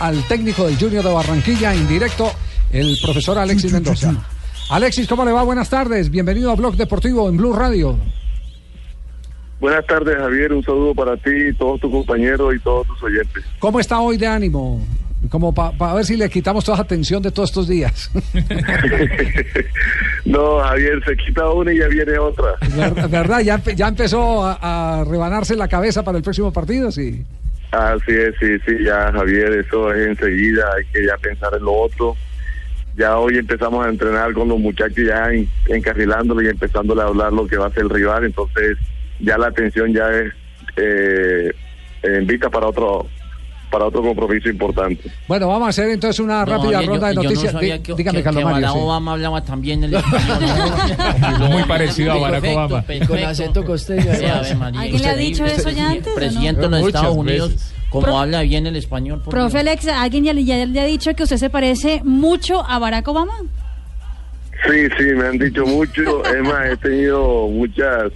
Al técnico del Junior de Barranquilla, en directo, el profesor Alexis Mendoza. Alexis, ¿cómo le va? Buenas tardes. Bienvenido a Blog Deportivo en Blue Radio. Buenas tardes, Javier. Un saludo para ti, todos tus compañeros y todos tus oyentes. ¿Cómo está hoy de ánimo? Como para ver si le quitamos toda la atención de todos estos días. no, Javier, se quita una y ya viene otra. ¿Verdad? ¿Ya, ya empezó a, a, rebanarse la cabeza para el próximo partido? Sí. Así es, sí, sí, ya, Javier, eso es enseguida. Hay que ya pensar en lo otro. Ya hoy empezamos a entrenar con los muchachos ya encarrilándolo y empezándole a hablar lo que va a ser el rival. Entonces, ya la atención ya es eh, en vista para otro para otro compromiso importante. Bueno, vamos a hacer entonces una No, rápida oye, yo- ronda de yo no noticias. sabía que- Dígame, que- Carlos que Mario. Sí. Obama hablaba también el español. Muy parecido a Barack Perfecto, Obama. perfecto. Con acento costeño. ¿Alguien le ha dicho usted- eso ya antes, no? Presidente de los Estados Unidos, veces. como Pro- habla bien el español. por Profe Dios. Alex, ¿alguien ya, le- ya le ha dicho que usted se parece mucho a Barack Obama? Sí, sí, me han dicho mucho. Es más, he tenido muchas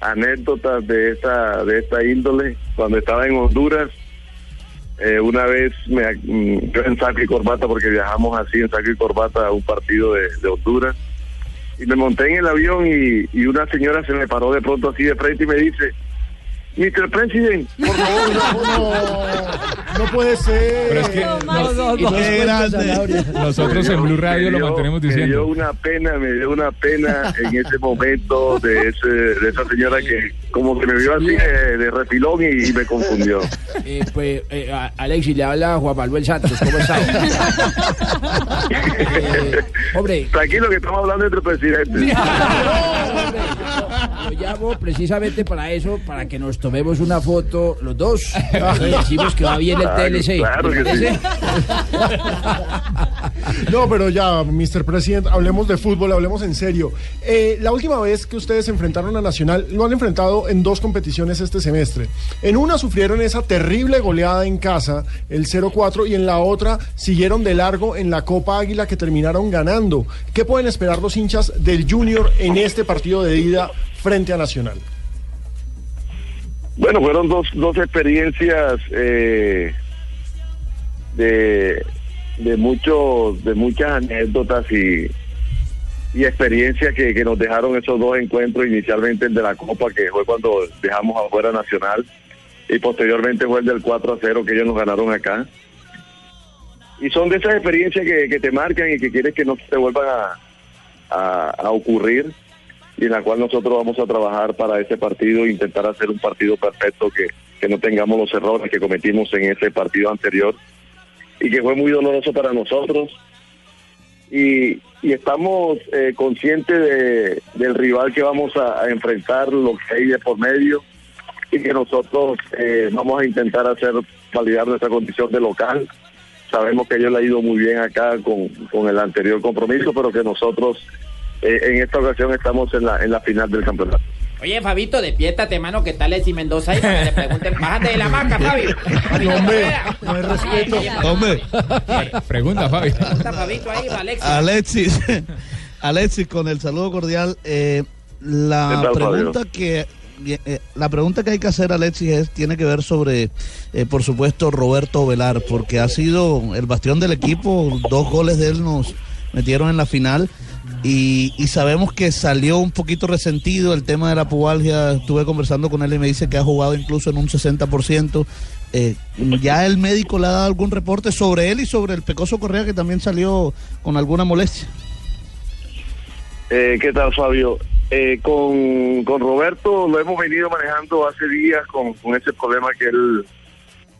anécdotas de esta de esta índole. Cuando estaba en Honduras, eh, una vez me, mm, yo en saco y corbata, porque viajamos así en saco y corbata a un partido de, de Honduras, y me monté en el avión y, y una señora se me paró de pronto así de frente y me dice, Mr. President, por favor, No puede ser. Pero es que No, Sanabria. nosotros en Blue Radio lo mantenemos Me dio diciendo. una pena, me dio una pena en ese momento de ese, de esa señora que como que me vio así de, de refilón y, y me confundió. Eh, pues, eh, Alexis, le habla Juan Manuel Santos. ¿Cómo está? Eh, hombre, Tranquilo que estamos hablando entre presidentes. lo llamo precisamente para eso, para que nos tomemos una foto los dos. Y decimos que va bien el TLC. claro que sí. No, pero ya, Mr. President, hablemos de fútbol, hablemos en serio. Eh, la última vez que ustedes se enfrentaron a Nacional, lo han enfrentado en dos competiciones este semestre. En una sufrieron esa terrible goleada en casa, el 0-4, y en la otra siguieron de largo en la Copa Águila que terminaron ganando. ¿Qué pueden esperar los hinchas del Junior en este partido de ida frente a Nacional? Bueno, fueron dos, dos experiencias eh, de, de, de muchas anécdotas y, y experiencias que, que nos dejaron esos dos encuentros, inicialmente el de la Copa, que fue cuando dejamos afuera Nacional, y posteriormente fue el del 4 a 0 que ellos nos ganaron acá. Y son de esas experiencias que, te marcan y que quieres que no te vuelvan a, a ocurrir y en la cual nosotros vamos a trabajar para ese partido intentar hacer un partido perfecto que, que no tengamos los errores que cometimos en ese partido anterior. Y que fue muy doloroso para nosotros. Y, y estamos eh, conscientes de, del rival que vamos a, enfrentar, lo que hay de por medio. Y que nosotros eh, vamos a intentar hacer validar nuestra condición de local. Sabemos que ellos le ha ido muy bien acá con, con el anterior compromiso, pero que nosotros eh, en esta ocasión estamos en la, en la final del campeonato. Oye, Fabito, despiértate, mano, ¿qué tal Alexis Mendoza? ahí? Para que le pregunten, bájate de la maca, Fabio. Fabito, hombre, no hay respeto. Hombre, Pregunta, Fabi. Pregunta, Fabito, ahí, Alexis. Alexis, Alexis, con el saludo cordial, eh, la ¿Qué tal, pregunta que eh, la pregunta que hay que hacer, Alexis, es, tiene que ver sobre, eh, por supuesto, Roberto Velar, porque ha sido el bastión del equipo, dos goles de él nos metieron en la final. Y, y sabemos que salió un poquito resentido el tema de la pubalgia. Estuve conversando con él y me dice que ha jugado incluso en un 60%. Eh, ¿Ya el médico le ha dado algún reporte sobre él y sobre el Pecoso Correa que también salió con alguna molestia? Eh, ¿Qué tal, Fabio? Eh, con, con Roberto lo hemos venido manejando hace días con, con ese problema que él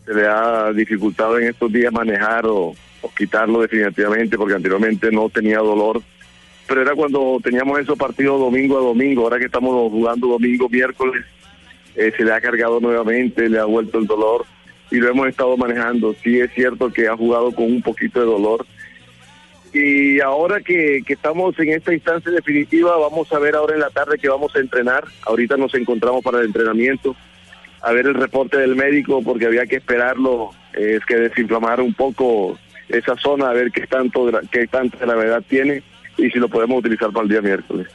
se le ha dificultado en estos días manejar o, o quitarlo definitivamente porque anteriormente no tenía dolor. Pero era cuando teníamos esos partidos domingo a domingo. Ahora que estamos jugando domingo, miércoles, eh, se le ha cargado nuevamente, le ha vuelto el dolor. y lo hemos estado manejando. Sí es cierto que ha jugado con un poquito de dolor. Y ahora que, que estamos en esta instancia definitiva, vamos a ver ahora en la tarde que vamos a entrenar. Ahorita nos encontramos para el entrenamiento, a ver el reporte del médico, porque había que esperarlo, eh, es que desinflamar un poco esa zona, a ver qué tanto, qué tanta gravedad tiene y si lo podemos utilizar para el día miércoles.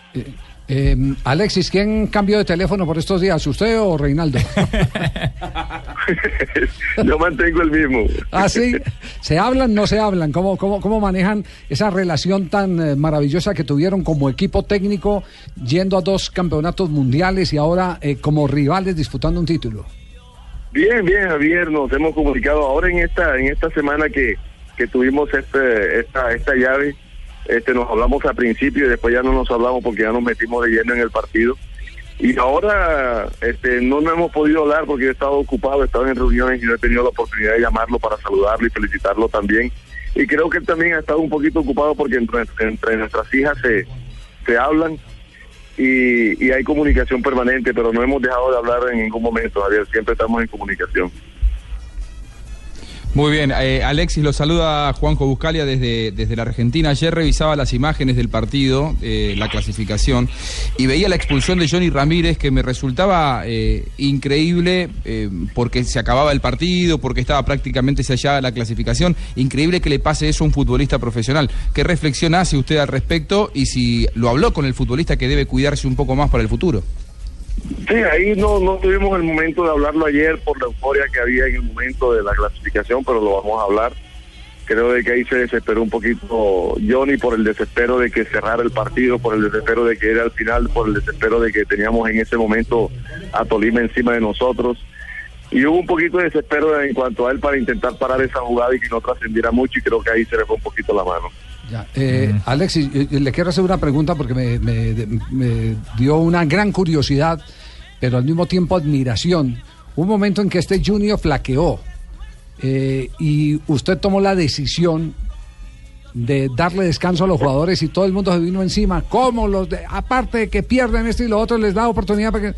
Eh, Alexis, ¿quién cambió de teléfono por estos días? ¿Usted o Reinaldo? Yo mantengo el mismo. ¿Ah, sí? ¿Se hablan, no se hablan? ¿Cómo, cómo, cómo manejan esa relación tan eh, maravillosa que tuvieron como equipo técnico yendo a dos campeonatos mundiales y ahora eh, como rivales disputando un título? Bien, bien, Javier, nos hemos comunicado ahora en esta en esta semana que, que tuvimos este esta esta llave, este nos hablamos al principio y después ya no nos hablamos porque ya nos metimos de lleno en el partido. Y ahora este no nos hemos podido hablar porque he estado ocupado, he estado en reuniones y no he tenido la oportunidad de llamarlo para saludarlo y felicitarlo también. Y creo que él también ha estado un poquito ocupado porque entre, entre nuestras hijas se, se hablan y, y hay comunicación permanente, pero no hemos dejado de hablar en ningún momento, Javier. Siempre estamos en comunicación. Muy bien, eh, Alexis lo saluda Juanjo Buscalia desde, desde la Argentina. Ayer revisaba las imágenes del partido, eh, la clasificación, y veía la expulsión de Johnny Ramírez que me resultaba eh, increíble eh, porque se acababa el partido, porque estaba prácticamente sellada la clasificación. Increíble que le pase eso a un futbolista profesional. ¿Qué reflexión hace usted al respecto y si lo habló con el futbolista que debe cuidarse un poco más para el futuro? Sí, ahí no, no tuvimos el momento de hablarlo ayer por la euforia que había en el momento de la clasificación, pero lo vamos a hablar. Creo de que ahí se desesperó un poquito Johnny por el desespero de que cerrara el partido, por el desespero de que era al final, por el desespero de que teníamos en ese momento a Tolima encima de nosotros. Y hubo un poquito de desespero en cuanto a él para intentar parar esa jugada y que no trascendiera mucho y creo que ahí se le fue un poquito la mano. Ya, eh, Alexis, eh, le quiero hacer una pregunta porque me, me- me dio una gran curiosidad, pero al mismo tiempo admiración. Un momento en que este Junior flaqueó eh, y usted tomó la decisión de darle descanso a los jugadores y todo el mundo se vino encima. ¿Cómo los de- aparte de que pierden esto y lo otro, les da oportunidad para que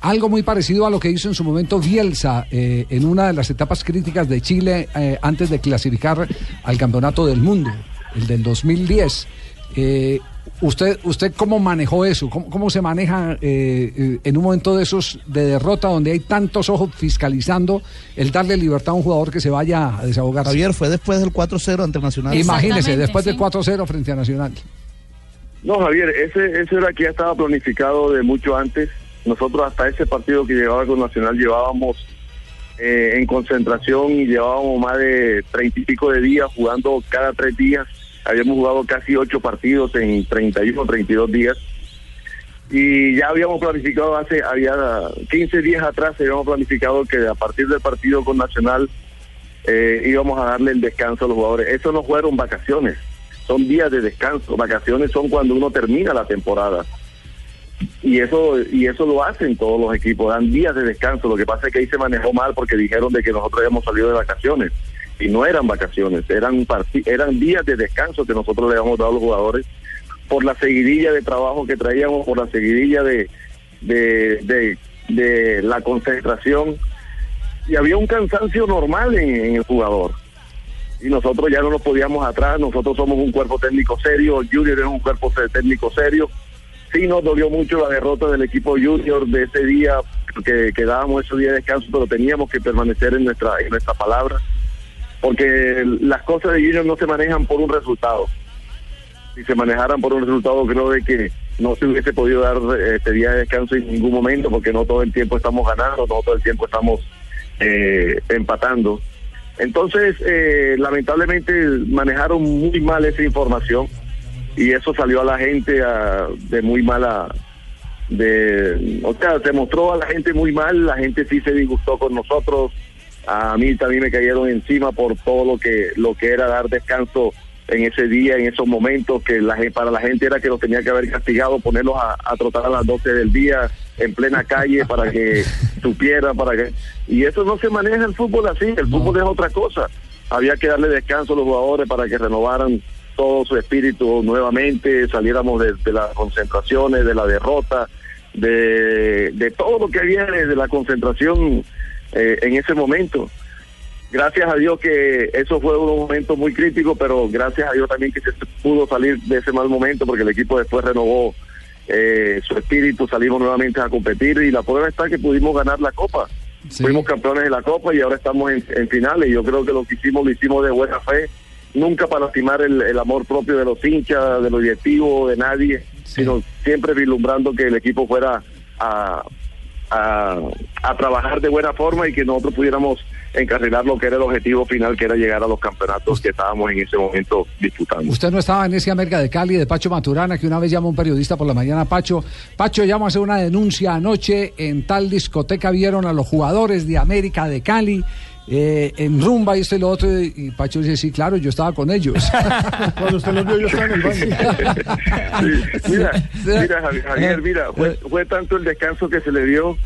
algo muy parecido a lo que hizo en su momento Bielsa eh, en una de las etapas críticas de Chile eh, antes de clasificar al campeonato del mundo, el del 2010. Eh, ¿Usted, usted cómo manejó eso? ¿Cómo, cómo se maneja eh, eh, en un momento de esos de derrota donde hay tantos ojos fiscalizando el darle libertad a un jugador que se vaya a desahogarse? Javier, fue después del 4-0 ante Nacional. Imagínese, después del 4-0 frente a Nacional. No, Javier, ese, ese era que ya estaba planificado de mucho antes. Nosotros hasta ese partido que llevaba con Nacional llevábamos eh, en concentración y llevábamos más de treinta y pico de días jugando cada tres días. Habíamos jugado casi ocho partidos en 31 o 32 días. Y ya habíamos planificado hace, había 15 días atrás, habíamos planificado que a partir del partido con Nacional eh, íbamos a darle el descanso a los jugadores. Eso no fueron vacaciones, son días de descanso. Vacaciones son cuando uno termina la temporada. Y eso y eso lo hacen todos los equipos, dan días de descanso. Lo que pasa es que ahí se manejó mal porque dijeron de que nosotros habíamos salido de vacaciones. Y no eran vacaciones, eran eran días de descanso que nosotros le habíamos dado a los jugadores por la seguidilla de trabajo que traíamos, por la seguidilla de, de, de, la concentración. Y había un cansancio normal en, el jugador. Y nosotros ya no nos podíamos atrás, nosotros somos un cuerpo técnico serio, Junior es un cuerpo técnico serio. Sí nos dolió mucho la derrota del equipo Junior de ese día, que quedábamos ese día de descanso, pero teníamos que permanecer en nuestra, en nuestra palabra, porque las cosas de Junior no se manejan por un resultado si se manejaran por un resultado, creo de que no se hubiese podido dar este día de descanso en ningún momento, porque no todo el tiempo estamos ganando, no todo el tiempo estamos eh, empatando. Entonces, eh, lamentablemente manejaron muy mal esa información y eso salió a la gente de muy mala, de, o sea, se mostró a la gente muy mal, la gente sí se disgustó con nosotros, a mí también me cayeron encima por todo lo que lo que era dar descanso en ese día, en esos momentos, que la, para la gente era que los tenía que haber castigado, ponerlos a, a trotar a las 12 del día en plena calle para que supieran, para que... Y eso no se maneja el fútbol así, el fútbol es otra cosa. Había que darle descanso a los jugadores para que renovaran todo su espíritu nuevamente, saliéramos de, de las concentraciones, de la derrota, de, de todo lo que había de la concentración eh, en ese momento. gracias a Dios que eso fue un momento muy crítico, pero gracias a Dios también que se pudo salir de ese mal momento porque el equipo después renovó eh, su espíritu, salimos nuevamente a competir y la prueba está que pudimos ganar la Copa. Fuimos campeones de la Copa y ahora estamos en, en finales. Yo creo que lo que hicimos lo hicimos de buena fe, nunca para lastimar el, el amor propio de los hinchas, de los directivos, de nadie, sino siempre vislumbrando que el equipo fuera a, a, a trabajar de buena forma y que nosotros pudiéramos encarrilar lo que era el objetivo final, que era llegar a los campeonatos que estábamos en ese momento disputando. Usted no estaba en ese América de Cali de Pacho Maturana, que una vez llamó un periodista por la mañana, Pacho, Pacho llamo a hacer una denuncia anoche, en tal discoteca vieron a los jugadores de América de Cali. Eh, en rumba y esto y lo otro y Pacho dice sí claro yo estaba con ellos Cuando usted los vio, yo estaba en el baño. Sí, mira, mira, Javi- Javier, mira, fue, fue tanto el descanso que se le dio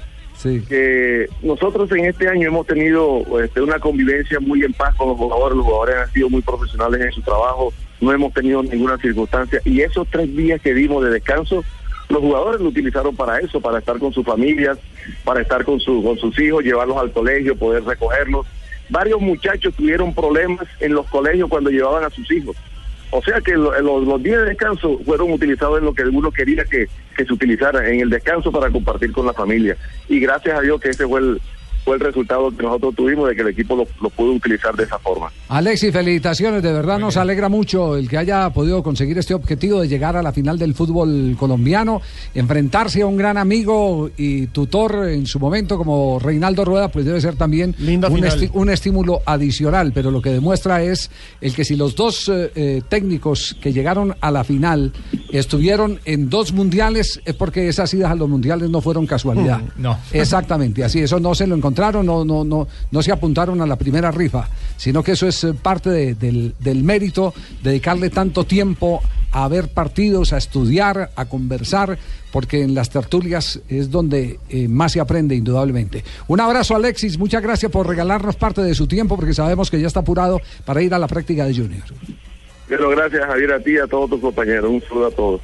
que nosotros en este año hemos tenido este, una convivencia muy en paz con los jugadores, los jugadores han sido muy profesionales en su trabajo, no hemos tenido ninguna circunstancia. Y esos tres días que dimos de descanso, los jugadores lo utilizaron para eso, para estar con sus familias, para estar con, su, con sus hijos, llevarlos al colegio, poder recogerlos. Varios muchachos tuvieron problemas en los colegios cuando llevaban a sus hijos. O sea que lo- los, días de descanso fueron utilizados en lo que uno quería que, que se utilizara, en el descanso para compartir con la familia. Y gracias a Dios que ese fue el, fue el resultado que nosotros tuvimos de que el equipo lo, lo pudo utilizar de esa forma. Alexis, felicitaciones, de verdad nos alegra mucho el que haya podido conseguir este objetivo de llegar a la final del fútbol colombiano, enfrentarse a un gran amigo y tutor en su momento como Reinaldo Rueda, pues debe ser también un, esti- un estímulo adicional, pero lo que demuestra es el que si los dos eh, eh, técnicos que llegaron a la final estuvieron en dos mundiales, es porque esas idas a los mundiales no fueron casualidad. Mm, no. Exactamente, así, eso no se lo encontraron, no, no, no, no se apuntaron a la primera rifa, sino que eso es eh, parte de- del, del mérito, dedicarle tanto tiempo a ver partidos, a estudiar, a conversar, porque en las tertulias es donde eh, más se aprende, indudablemente. Un abrazo, Alexis, muchas gracias por regalarnos parte de su tiempo, porque sabemos que ya está apurado para ir a la práctica de Junior. Pero gracias Javier a ti y a todos tus compañeros. Un saludo a todos.